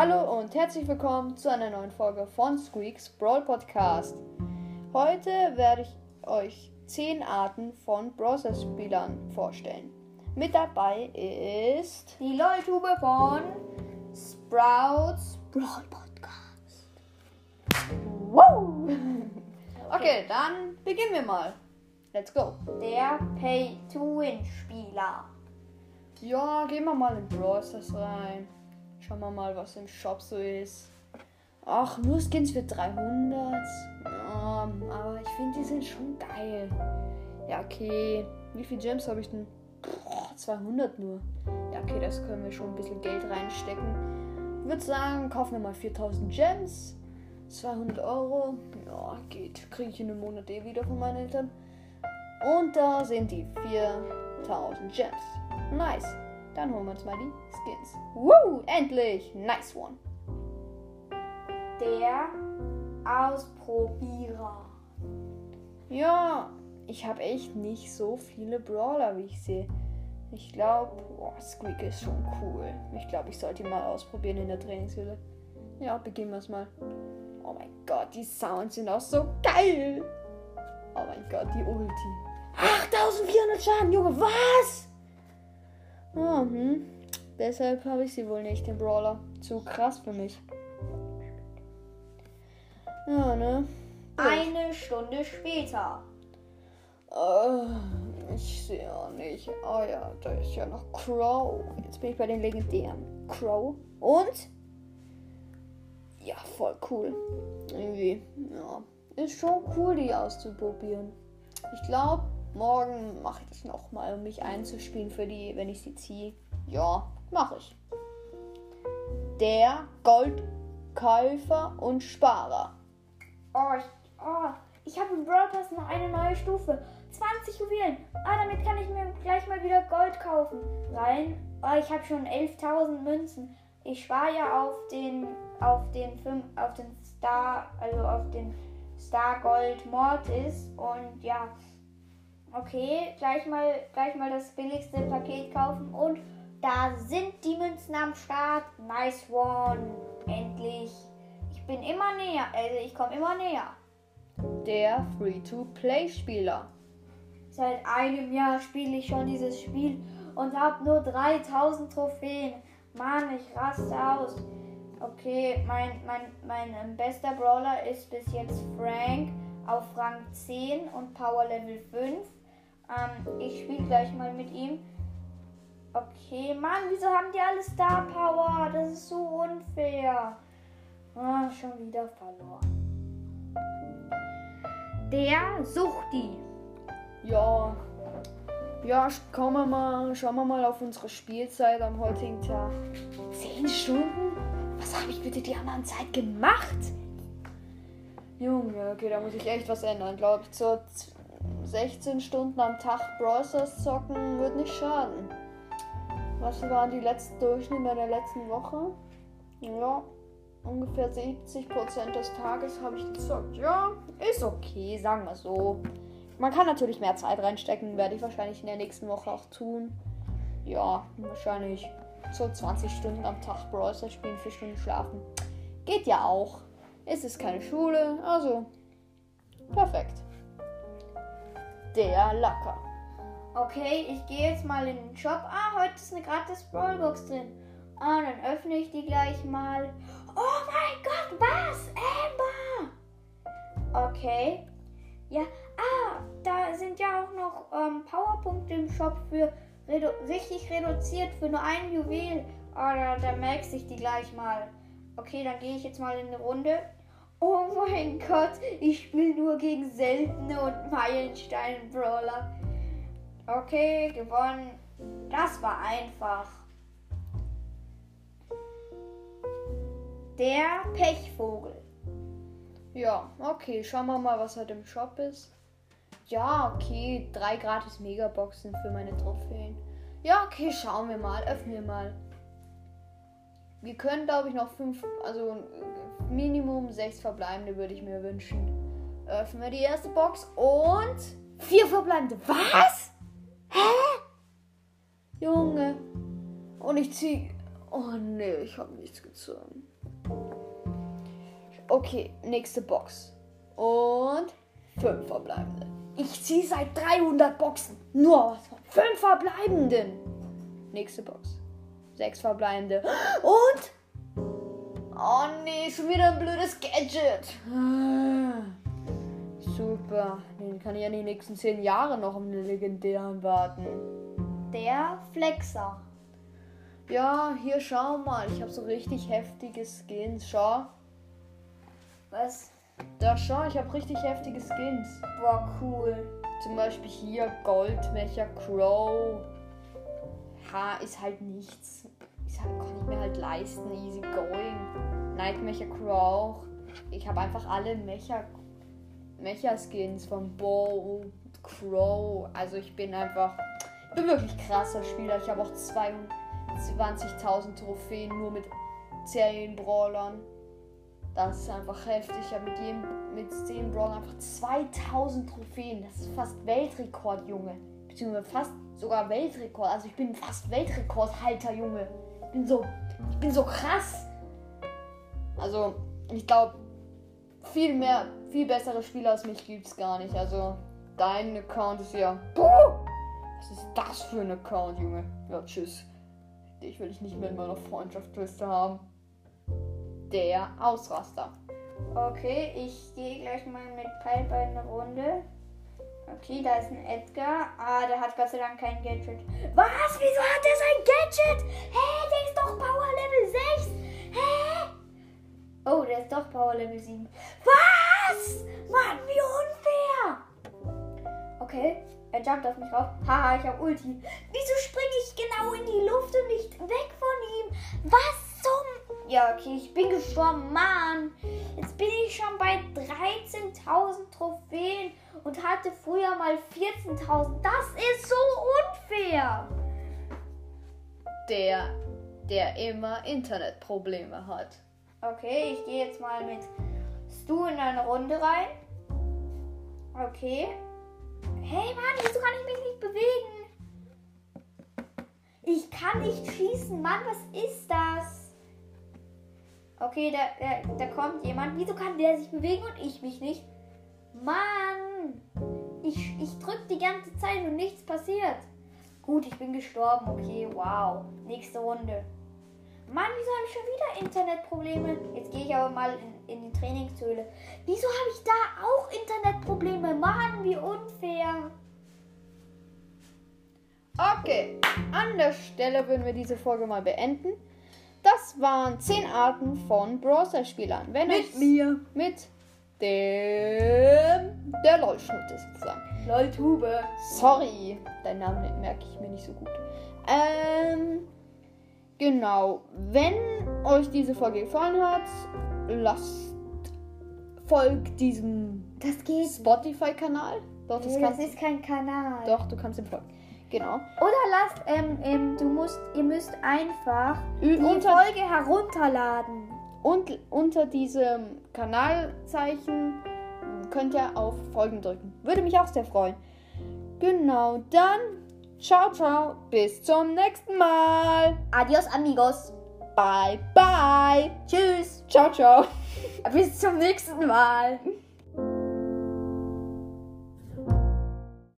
Hallo und herzlich willkommen zu einer neuen Folge von Squeaks Brawl Podcast. Heute werde ich euch 10 Arten von Browser-Spielern vorstellen. Mit dabei ist die LOL-Tube von Sprouts Brawl Podcast. Wow! Okay, dann beginnen wir mal. Let's go. Der Pay-to-Win-Spieler. Ja, gehen wir mal in Brawl Stars rein. Schauen wir mal, was im Shop so ist. Ach, nur Skins für 300. Ja, aber ich finde, die sind schon geil. Ja, okay. Wie viel Gems habe ich denn? Boah, 200 nur. Ja, okay, das können wir schon ein bisschen Geld reinstecken. Ich würde sagen, kaufen wir mal 4000 Gems. 200 Euro. Ja, geht. Kriege ich in einem Monat eh wieder von meinen Eltern. Und da sind die 4000 Gems. Nice. Dann holen wir uns mal die Skins. Woo! Endlich! Nice one. Der Ausprobierer. Ja, ich habe echt nicht so viele Brawler, wie ich sehe. Ich glaube, Squeak ist schon cool. Ich glaube, ich sollte ihn mal ausprobieren in der Trainingshülle. Ja, beginnen wir es mal. Oh mein Gott, die Sounds sind auch so geil. Oh mein Gott, die Ulti. 8400 Schaden, Junge, was? Oh, hm. Deshalb habe ich sie wohl nicht, den Brawler. Zu krass für mich. Ja, ne? Eine Stunde später. Uh, ich sehe auch nicht. Oh ja, da ist ja noch Crow. Jetzt bin ich bei den legendären. Crow. Und? Ja, voll cool. Irgendwie, ja. Ist schon cool, die auszuprobieren. Ich glaube, morgen mache ich das nochmal, um mich einzuspielen für die, wenn ich sie ziehe. Ja, mache ich. Der Goldkäufer und Sparer. Oh, ich, oh, ich habe im Pass noch eine neue Stufe. 20 Juwelen. Ah, damit kann ich mir gleich mal wieder Gold kaufen. Rein. Oh, ich habe schon 11.000 Münzen. Ich spare ja auf den, auf den, Film, auf den Star, also auf den Star Gold Mortis. Und ja, okay, gleich mal, gleich mal das billigste Paket kaufen. Und da sind die Münzen am Start. Nice one. Endlich. Ich bin immer näher. Also ich komme immer näher. Der Free-to-Play-Spieler. Seit einem Jahr spiele ich schon dieses Spiel und habe nur 3000 Trophäen. Mann, ich raste aus. Okay, mein, mein, mein ähm, bester Brawler ist bis jetzt Frank auf Rang 10 und Power Level 5. Ähm, ich spiele gleich mal mit ihm. Okay, Mann, wieso haben die alle Star Power? Das ist so unfair. Ah, schon wieder verloren. Der Suchti. Ja. Ja, schauen wir mal, schauen wir mal auf unsere Spielzeit am heutigen Tag. Zehn Stunden? Was habe ich bitte die anderen Zeit gemacht? Junge, okay, da muss ich echt was ändern. Glaube ich, so 16 Stunden am Tag Browsers zocken wird nicht schaden. Was waren die letzten Durchschnitte der letzten Woche? Ja, ungefähr 70% des Tages habe ich gezockt. Ja, ist okay, sagen wir so. Man kann natürlich mehr Zeit reinstecken, werde ich wahrscheinlich in der nächsten Woche auch tun. Ja, wahrscheinlich so 20 Stunden am Tag Browser spielen, 4 Stunden schlafen. Geht ja auch. Es ist keine Schule, also perfekt. Der Lacker. Okay, ich gehe jetzt mal in den Shop. Ah, heute ist eine gratis Brawlbox drin. Ah, dann öffne ich die gleich mal. Oh mein Gott, was? Amber! Okay. Ja, ah, da sind ja auch noch ähm, Powerpunkte im Shop für redu richtig reduziert für nur ein Juwel. Ah, da, da merkst ich die gleich mal. Okay, dann gehe ich jetzt mal in eine Runde. Oh mein Gott, ich spiele nur gegen seltene und Meilenstein-Brawler. Okay, gewonnen. Das war einfach. Der Pechvogel. Ja, okay, schauen wir mal, was heute im Shop ist. Ja, okay, drei gratis Megaboxen für meine Trophäen. Ja, okay, schauen wir mal, öffnen wir mal. Wir können, glaube ich, noch fünf, also Minimum sechs verbleibende würde ich mir wünschen. Öffnen wir die erste Box und vier verbleibende. Was? Hä? Junge. Und ich ziehe Oh nee, ich habe nichts gezogen. Okay, nächste Box. Und fünf verbleibende. Ich ziehe seit 300 Boxen nur was von fünf verbleibenden. Nächste Box. Sechs verbleibende. Und? Oh nee, schon wieder ein blödes Gadget. Super. Den kann ich ja die nächsten zehn Jahre noch um eine legendären warten. Der Flexer. Ja, hier schau mal. Ich habe so richtig heftige Skins. Schau. Was? Da schau, ich habe richtig heftige Skins. Boah, cool. Zum Beispiel hier Goldmecher Crow. Ha, ist halt nichts. Ist halt, kann ich mir halt leisten. Easy going. Nightmecher Crow auch. Ich habe einfach alle Mecha, Mecha-Skins von Bo, Crow. Also ich bin einfach. Ich bin wirklich krasser Spieler. Ich habe auch 22.000 Trophäen nur mit 10 Brawlern. Das ist einfach heftig. Ich habe mit jedem, mit 10 Brawlern einfach 2000 Trophäen. Das ist fast Weltrekord, Junge. Beziehungsweise fast sogar Weltrekord. Also ich bin fast Weltrekordhalter, Junge. Ich bin so, ich bin so krass. Also, ich glaube, viel mehr, viel bessere Spieler als mich gibt's gar nicht. Also, dein Account ist ja. Boah, was ist das für ein Account, Junge? Ja, tschüss. Dich will ich nicht mehr in meiner Freundschaftsliste haben. Der Ausraster. Okay, ich gehe gleich mal mit Piper in eine Runde. Okay, da ist ein Edgar. Ah, der hat Gott sei Dank kein Gadget. Was? Wieso hat er sein Gadget? Hä, der ist doch Power Level 6. Hä? Oh, der ist doch Power Level 7. Was? Mann, wie unfair. Okay, er jumpt auf mich rauf. Haha, ich hab Ulti. Wieso springe ich genau in die Luft und nicht weg von ihm? Was zum... Ja, okay, ich bin gestorben. Mann, jetzt bin ich schon bei 13.000 Trophäen und hatte früher mal 14.000. Das ist so unfair. Der, der immer Internetprobleme hat. Okay, ich gehe jetzt mal mit Stu in eine Runde rein. Okay. Hey Mann, wieso kann ich mich nicht bewegen? Ich kann nicht schießen. Mann, was ist das? Okay, da, da, da kommt jemand. Wieso kann der sich bewegen und ich mich nicht? Mann! Ich, ich drück die ganze Zeit und nichts passiert. Gut, ich bin gestorben. Okay, wow. Nächste Runde. Mann, wieso habe ich schon wieder Internetprobleme? Jetzt gehe ich aber mal in, in die Trainingshöhle. Wieso habe ich da auch Internetprobleme? Mann, wie unfair. Okay, an der Stelle würden wir diese Folge mal beenden. Das waren 10 Arten von Browser-Spielern. Wenn Mit mir. Mit dem der LOL-Schnitte sozusagen. Loltube. Sorry, deinen Namen merke ich mir nicht so gut. Ähm, genau. Wenn euch diese Folge gefallen hat, lasst folgt diesem Das geht. Spotify-Kanal. Doch, das Nee, das ist kein Kanal. Doch, du kannst ihm folgen. Genau. Oder lasst, ähm, ähm, du musst, ihr müsst einfach Ü- die Folge herunterladen. Und unter diesem Kanalzeichen könnt ihr auf Folgen drücken. Würde mich auch sehr freuen. Genau, dann ciao, ciao. Bis zum nächsten Mal. Adios, amigos. Bye, bye. Tschüss. Ciao, ciao. Bis zum nächsten Mal.